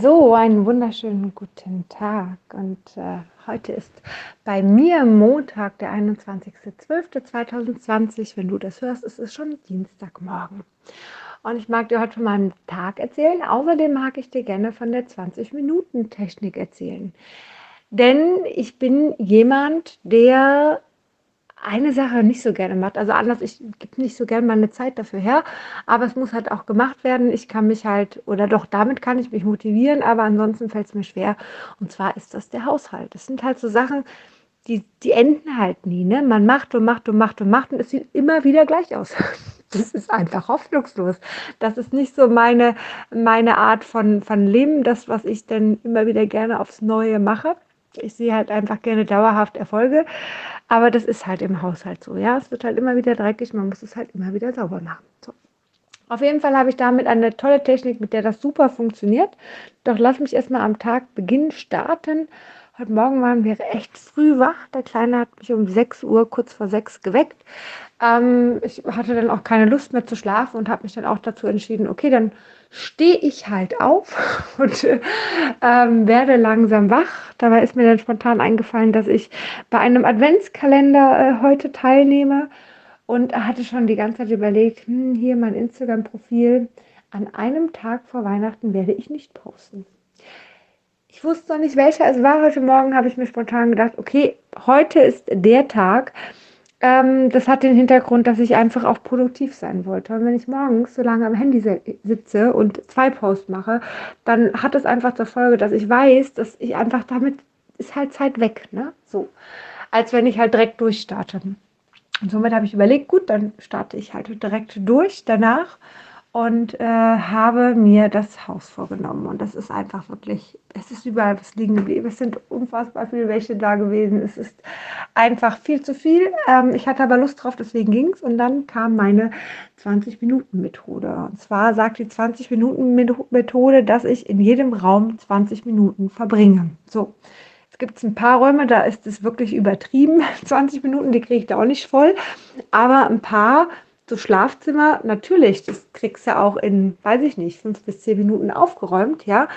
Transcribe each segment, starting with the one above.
So, einen wunderschönen guten Tag. Und äh, heute ist bei mir Montag, der 21.12.2020. Wenn du das hörst, ist es schon Dienstagmorgen. Und ich mag dir heute von meinem Tag erzählen. Außerdem mag ich dir gerne von der 20-Minuten-Technik erzählen. Denn ich bin jemand, der eine Sache nicht so gerne macht. Also anders, ich gebe nicht so gerne meine Zeit dafür her, aber es muss halt auch gemacht werden. Ich kann mich halt, oder doch, damit kann ich mich motivieren, aber ansonsten fällt es mir schwer. Und zwar ist das der Haushalt. Das sind halt so Sachen, die, die enden halt nie. Ne? Man macht und macht und macht und macht und es sieht immer wieder gleich aus. Das ist einfach hoffnungslos. Das ist nicht so meine, meine Art von, von Leben, das, was ich dann immer wieder gerne aufs Neue mache. Ich sehe halt einfach gerne dauerhaft Erfolge. Aber das ist halt im Haushalt so. Ja, es wird halt immer wieder dreckig. Man muss es halt immer wieder sauber machen. So. Auf jeden Fall habe ich damit eine tolle Technik, mit der das super funktioniert. Doch lass mich erstmal am Tag beginnen starten. Heute Morgen waren wir echt früh wach. Der Kleine hat mich um 6 Uhr, kurz vor 6 geweckt. Ähm, ich hatte dann auch keine Lust mehr zu schlafen und habe mich dann auch dazu entschieden, okay, dann stehe ich halt auf und ähm, werde langsam wach. Dabei ist mir dann spontan eingefallen, dass ich bei einem Adventskalender äh, heute teilnehme und hatte schon die ganze Zeit überlegt, hm, hier mein Instagram-Profil. An einem Tag vor Weihnachten werde ich nicht posten. Ich wusste noch nicht, welcher es war. Heute Morgen habe ich mir spontan gedacht, okay, heute ist der Tag, ähm, das hat den Hintergrund, dass ich einfach auch produktiv sein wollte. Und wenn ich morgens so lange am Handy sitze und zwei Posts mache, dann hat das einfach zur Folge, dass ich weiß, dass ich einfach damit ist halt Zeit weg, ne? So. Als wenn ich halt direkt durchstarte. Und somit habe ich überlegt, gut, dann starte ich halt direkt durch danach und äh, habe mir das Haus vorgenommen. Und das ist einfach wirklich, es ist überall was liegen geblieben. Es sind unfassbar viele Wäsche da gewesen. Es ist einfach viel zu viel. Ähm, ich hatte aber Lust drauf, deswegen ging es. Und dann kam meine 20-Minuten-Methode. Und zwar sagt die 20-Minuten-Methode, dass ich in jedem Raum 20 Minuten verbringe. So. Es gibt ein paar Räume, da ist es wirklich übertrieben. 20 Minuten, die kriege ich da auch nicht voll. Aber ein paar so Schlafzimmer, natürlich, das kriegst du ja auch in, weiß ich nicht, fünf bis zehn Minuten aufgeräumt, ja.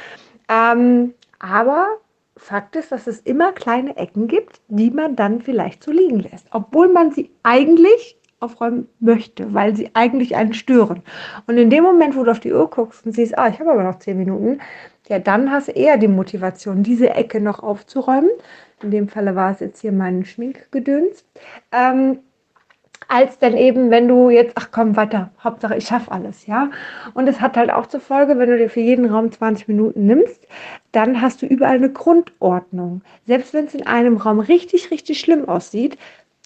Ähm, aber Fakt ist, dass es immer kleine Ecken gibt, die man dann vielleicht so liegen lässt, obwohl man sie eigentlich aufräumen möchte, weil sie eigentlich einen stören. Und in dem Moment, wo du auf die Uhr guckst und siehst, ah, ich habe aber noch zehn Minuten, ja, dann hast du eher die Motivation, diese Ecke noch aufzuräumen. In dem Falle war es jetzt hier mein Schminkgedöns. Ähm, als dann eben, wenn du jetzt, ach komm, weiter, Hauptsache ich schaffe alles, ja. Und es hat halt auch zur Folge, wenn du dir für jeden Raum 20 Minuten nimmst, dann hast du überall eine Grundordnung. Selbst wenn es in einem Raum richtig, richtig schlimm aussieht,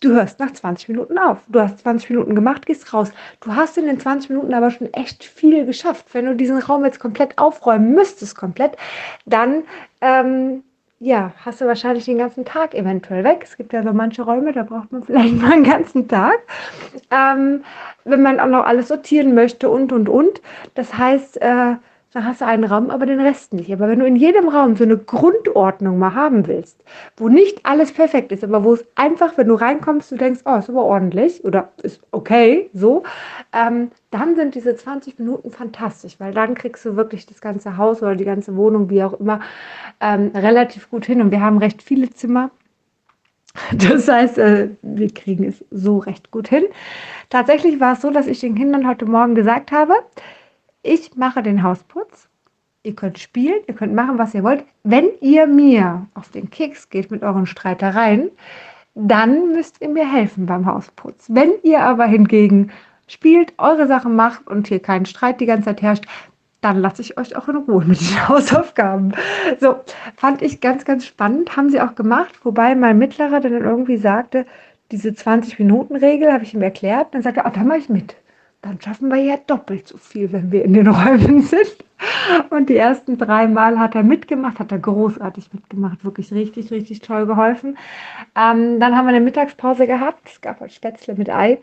du hörst nach 20 Minuten auf. Du hast 20 Minuten gemacht, gehst raus. Du hast in den 20 Minuten aber schon echt viel geschafft. Wenn du diesen Raum jetzt komplett aufräumen müsstest, komplett, dann ähm, ja, hast du wahrscheinlich den ganzen Tag eventuell weg. Es gibt ja so manche Räume, da braucht man vielleicht mal einen ganzen Tag. Ähm, wenn man auch noch alles sortieren möchte und, und, und. Das heißt, äh, dann hast du einen Raum, aber den Rest nicht. Aber wenn du in jedem Raum so eine Grundordnung mal haben willst, wo nicht alles perfekt ist, aber wo es einfach, wenn du reinkommst, du denkst, oh, ist aber ordentlich oder ist okay, so, ähm, dann sind diese 20 Minuten fantastisch, weil dann kriegst du wirklich das ganze Haus oder die ganze Wohnung, wie auch immer, ähm, relativ gut hin. Und wir haben recht viele Zimmer. Das heißt, äh, wir kriegen es so recht gut hin. Tatsächlich war es so, dass ich den Kindern heute Morgen gesagt habe, ich mache den Hausputz. Ihr könnt spielen, ihr könnt machen, was ihr wollt. Wenn ihr mir auf den Keks geht mit euren Streitereien, dann müsst ihr mir helfen beim Hausputz. Wenn ihr aber hingegen spielt, eure Sachen macht und hier keinen Streit die ganze Zeit herrscht, dann lasse ich euch auch in Ruhe mit den Hausaufgaben. So, fand ich ganz, ganz spannend. Haben sie auch gemacht, wobei mein Mittlerer dann irgendwie sagte, diese 20-Minuten-Regel habe ich ihm erklärt. Dann sagte er, oh, da mache ich mit dann schaffen wir ja doppelt so viel, wenn wir in den Räumen sind. Und die ersten drei Mal hat er mitgemacht, hat er großartig mitgemacht, wirklich richtig, richtig toll geholfen. Ähm, dann haben wir eine Mittagspause gehabt. Es gab halt Spätzle mit Ei.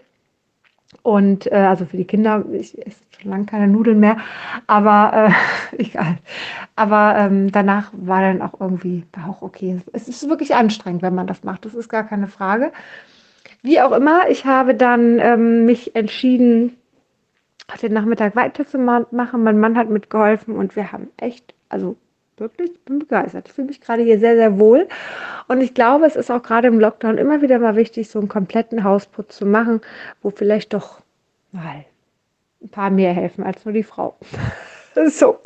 Und äh, also für die Kinder, ich esse schon lange keine Nudeln mehr, aber äh, egal. Aber ähm, danach war dann auch irgendwie auch okay. Es ist wirklich anstrengend, wenn man das macht. Das ist gar keine Frage. Wie auch immer, ich habe dann ähm, mich entschieden, den Nachmittag weiterzumachen. Mein Mann hat mitgeholfen und wir haben echt, also wirklich, ich bin begeistert. Ich fühle mich gerade hier sehr, sehr wohl. Und ich glaube, es ist auch gerade im Lockdown immer wieder mal wichtig, so einen kompletten Hausputz zu machen, wo vielleicht doch mal ein paar mehr helfen als nur die Frau. so.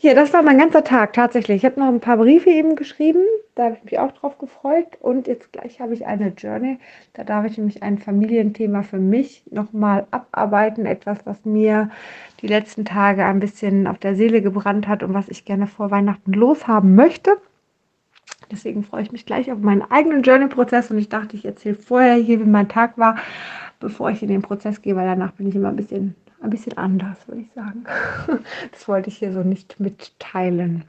Ja, das war mein ganzer Tag tatsächlich. Ich habe noch ein paar Briefe eben geschrieben, da habe ich mich auch drauf gefreut. Und jetzt gleich habe ich eine Journey. Da darf ich nämlich ein Familienthema für mich nochmal abarbeiten. Etwas, was mir die letzten Tage ein bisschen auf der Seele gebrannt hat und was ich gerne vor Weihnachten loshaben möchte. Deswegen freue ich mich gleich auf meinen eigenen Journey-Prozess und ich dachte, ich erzähle vorher hier, wie mein Tag war, bevor ich in den Prozess gehe, weil danach bin ich immer ein bisschen ein bisschen anders, würde ich sagen. Das wollte ich hier so nicht mitteilen.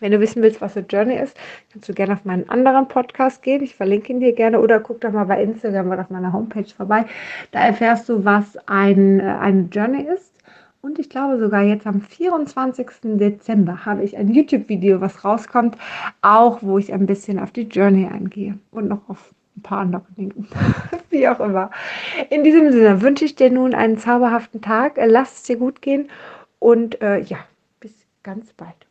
Wenn du wissen willst, was eine Journey ist, kannst du gerne auf meinen anderen Podcast gehen. Ich verlinke ihn dir gerne oder guck doch mal bei Instagram oder auf meiner Homepage vorbei. Da erfährst du, was ein, äh, eine Journey ist. Und ich glaube sogar jetzt am 24. Dezember habe ich ein YouTube-Video, was rauskommt, auch wo ich ein bisschen auf die Journey eingehe und noch auf ein paar andere Dinge. Wie auch immer. In diesem Sinne wünsche ich dir nun einen zauberhaften Tag. Lass es dir gut gehen und äh, ja, bis ganz bald.